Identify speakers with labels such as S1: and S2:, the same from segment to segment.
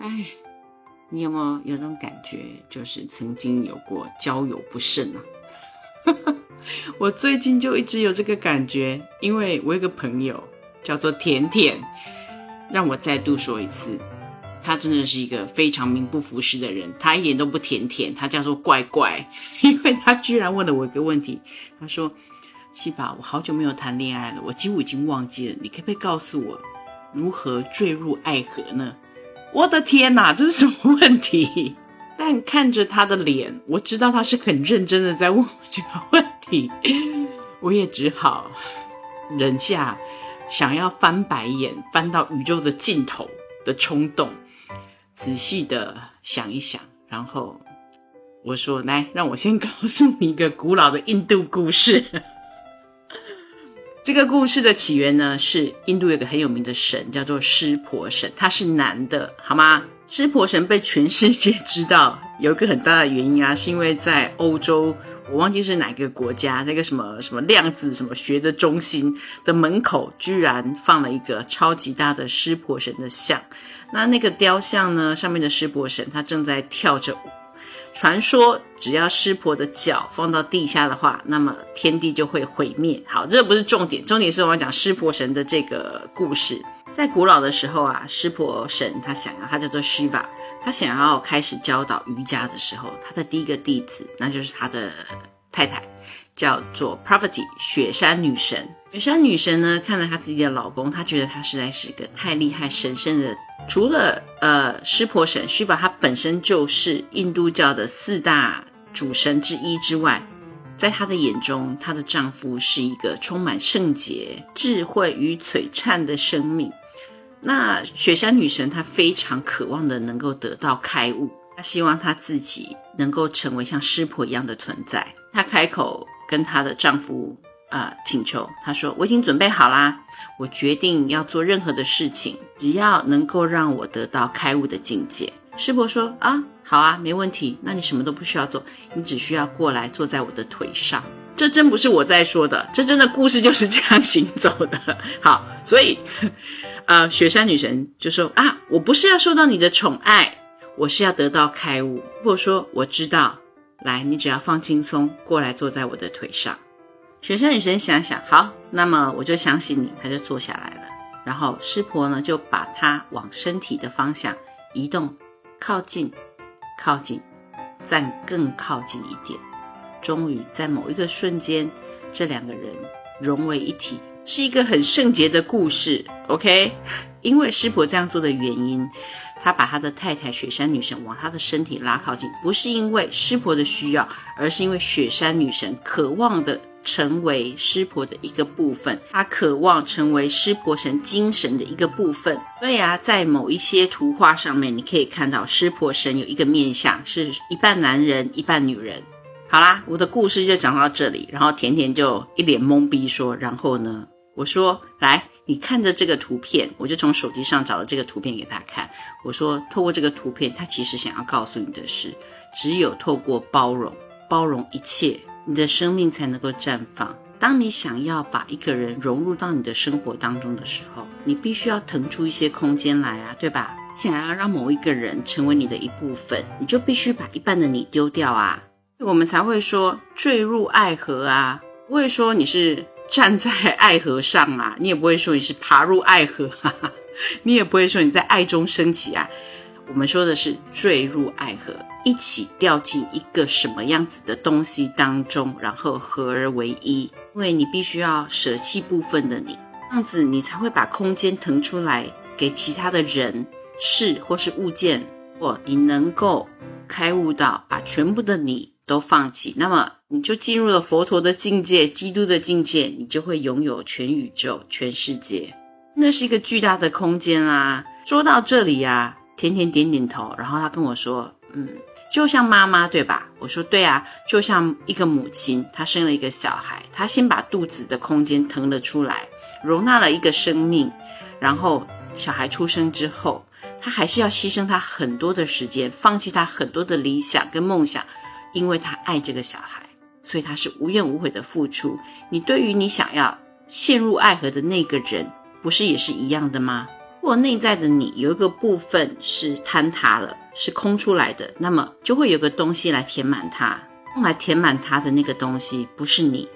S1: 哎，你有没有有种感觉，就是曾经有过交友不慎啊？我最近就一直有这个感觉，因为我有个朋友叫做甜甜，让我再度说一次，他真的是一个非常名不符实的人，他一点都不甜甜，他叫做怪怪，因为他居然问了我一个问题，他说：“七宝，我好久没有谈恋爱了，我几乎已经忘记了，你可不可以告诉我如何坠入爱河呢？”我的天哪，这是什么问题？但看着他的脸，我知道他是很认真的在问我这个问题，我也只好忍下想要翻白眼、翻到宇宙的尽头的冲动，仔细的想一想，然后我说：“来，让我先告诉你一个古老的印度故事。这个故事的起源呢，是印度有个很有名的神，叫做湿婆神，他是男的，好吗？”湿婆神被全世界知道，有一个很大的原因啊，是因为在欧洲，我忘记是哪个国家，那个什么什么量子什么学的中心的门口，居然放了一个超级大的湿婆神的像。那那个雕像呢，上面的湿婆神他正在跳着舞。传说只要湿婆的脚放到地下的话，那么天地就会毁灭。好，这不是重点，重点是我们讲湿婆神的这个故事。在古老的时候啊，湿婆神他想要，他叫做 Shiva，他想要开始教导瑜伽的时候，他的第一个弟子那就是他的太太，叫做 Property 雪山女神。雪山女神呢，看了她自己的老公，她觉得他实在是个太厉害、神圣的。除了呃湿婆神 Shiva，他本身就是印度教的四大主神之一之外，在她的眼中，她的丈夫是一个充满圣洁、智慧与璀璨的生命。那雪山女神她非常渴望的能够得到开悟，她希望她自己能够成为像师婆一样的存在。她开口跟她的丈夫啊请求，她说：“我已经准备好啦，我决定要做任何的事情，只要能够让我得到开悟的境界。”师婆说：“啊，好啊，没问题。那你什么都不需要做，你只需要过来坐在我的腿上。这真不是我在说的，这真的故事就是这样行走的。好，所以。”呃，雪山女神就说啊，我不是要受到你的宠爱，我是要得到开悟。或者说我知道，来，你只要放轻松，过来坐在我的腿上。雪山女神想想，好，那么我就相信你，她就坐下来了。然后湿婆呢，就把她往身体的方向移动，靠近，靠近，再更靠近一点。终于在某一个瞬间，这两个人融为一体。是一个很圣洁的故事，OK？因为湿婆这样做的原因，他把他的太太雪山女神往他的身体拉靠近，不是因为湿婆的需要，而是因为雪山女神渴望的成为湿婆的一个部分，她渴望成为湿婆神精神的一个部分。所以啊，在某一些图画上面，你可以看到湿婆神有一个面相，是一半男人，一半女人。好啦，我的故事就讲到这里，然后甜甜就一脸懵逼说：“然后呢？”我说：“来，你看着这个图片。”我就从手机上找了这个图片给他看。我说：“透过这个图片，他其实想要告诉你的是，只有透过包容，包容一切，你的生命才能够绽放。当你想要把一个人融入到你的生活当中的时候，你必须要腾出一些空间来啊，对吧？想要让某一个人成为你的一部分，你就必须把一半的你丢掉啊。”我们才会说坠入爱河啊，不会说你是站在爱河上啊，你也不会说你是爬入爱河，哈哈，你也不会说你在爱中升起啊。我们说的是坠入爱河，一起掉进一个什么样子的东西当中，然后合而为一。因为你必须要舍弃部分的你，这样子你才会把空间腾出来给其他的人、事或是物件，或你能够开悟到把全部的你。都放弃，那么你就进入了佛陀的境界、基督的境界，你就会拥有全宇宙、全世界。那是一个巨大的空间啊！说到这里呀，甜甜点点头，然后他跟我说：“嗯，就像妈妈对吧？”我说：“对啊，就像一个母亲，她生了一个小孩，她先把肚子的空间腾了出来，容纳了一个生命，然后小孩出生之后，她还是要牺牲她很多的时间，放弃她很多的理想跟梦想。”因为他爱这个小孩，所以他是无怨无悔的付出。你对于你想要陷入爱河的那个人，不是也是一样的吗？如果内在的你有一个部分是坍塌了，是空出来的，那么就会有个东西来填满它。用来填满它的那个东西不是你，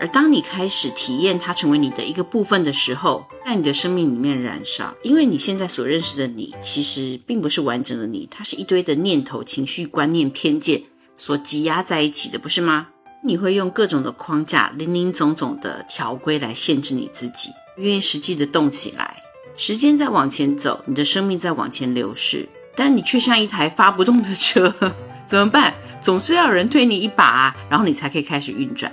S1: 而当你开始体验它成为你的一个部分的时候，在你的生命里面燃烧。因为你现在所认识的你，其实并不是完整的你，它是一堆的念头、情绪、观念、偏见所挤压在一起的，不是吗？你会用各种的框架、林林总总的条规来限制你自己，不愿意实际的动起来。时间在往前走，你的生命在往前流逝，但你却像一台发不动的车，怎么办？总是要有人推你一把啊，然后你才可以开始运转。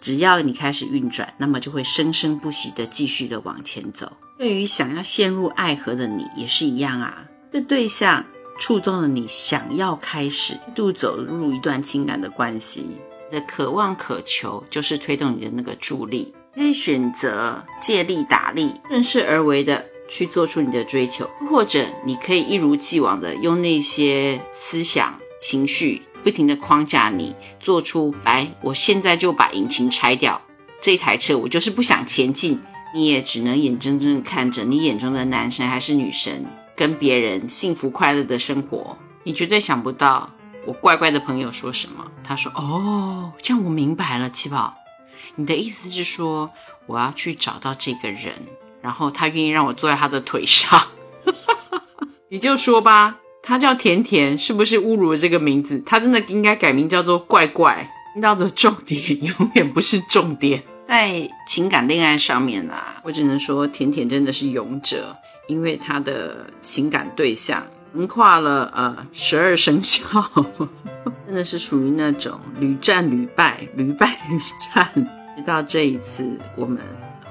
S1: 只要你开始运转，那么就会生生不息的继续的往前走。对于想要陷入爱河的你也是一样啊，的对象触动了你想要开始一度走入一段情感的关系，的渴望渴求就是推动你的那个助力。可以选择借力打力，顺势而为的去做出你的追求，或者你可以一如既往的用那些思想、情绪不停的框架你，做出来。我现在就把引擎拆掉，这台车我就是不想前进。你也只能眼睁睁看着你眼中的男神还是女神跟别人幸福快乐的生活。你绝对想不到我怪怪的朋友说什么。他说：“哦，这样我明白了，七宝。”你的意思是说，我要去找到这个人，然后他愿意让我坐在他的腿上，你就说吧。他叫甜甜，是不是侮辱了这个名字？他真的应该改名叫做怪怪。听到的重点永远不是重点，在情感恋爱上面啊，我只能说甜甜真的是勇者，因为他的情感对象横跨了呃十二生肖。真的是属于那种屡战屡败、屡败屡战，直到这一次，我们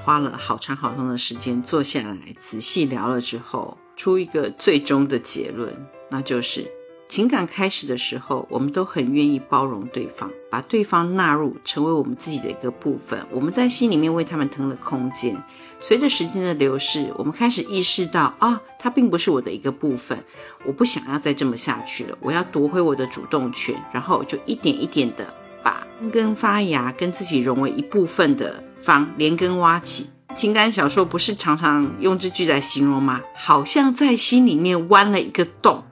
S1: 花了好长好长的时间坐下来仔细聊了之后，出一个最终的结论，那就是。情感开始的时候，我们都很愿意包容对方，把对方纳入成为我们自己的一个部分。我们在心里面为他们腾了空间。随着时间的流逝，我们开始意识到啊，他并不是我的一个部分。我不想要再这么下去了，我要夺回我的主动权。然后就一点一点的把根发芽，跟自己融为一部分的方连根挖起。情感小说不是常常用这句来形容吗？好像在心里面挖了一个洞。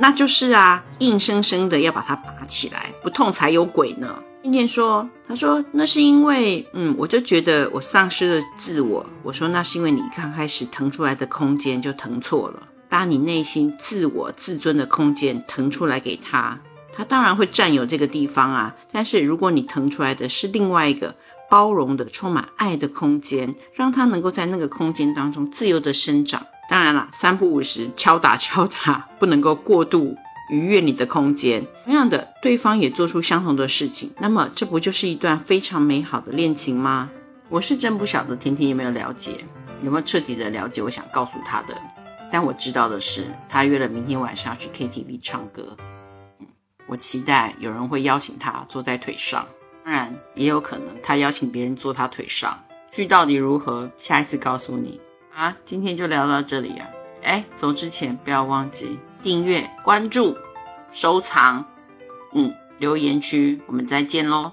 S1: 那就是啊，硬生生的要把它拔起来，不痛才有鬼呢。念念说，他说那是因为，嗯，我就觉得我丧失了自我。我说那是因为你刚开始腾出来的空间就腾错了，把你内心自我自尊的空间腾出来给他，他当然会占有这个地方啊。但是如果你腾出来的是另外一个包容的、充满爱的空间，让他能够在那个空间当中自由的生长。当然了，三不五时敲打敲打，不能够过度逾越你的空间。同样的，对方也做出相同的事情，那么这不就是一段非常美好的恋情吗？我是真不晓得甜甜有没有了解，有没有彻底的了解我想告诉他的。但我知道的是，他约了明天晚上去 KTV 唱歌。我期待有人会邀请他坐在腿上，当然也有可能他邀请别人坐他腿上。剧到底如何？下一次告诉你。啊，今天就聊到这里啊！哎，走之前不要忘记订阅、关注、收藏，嗯，留言区我们再见喽。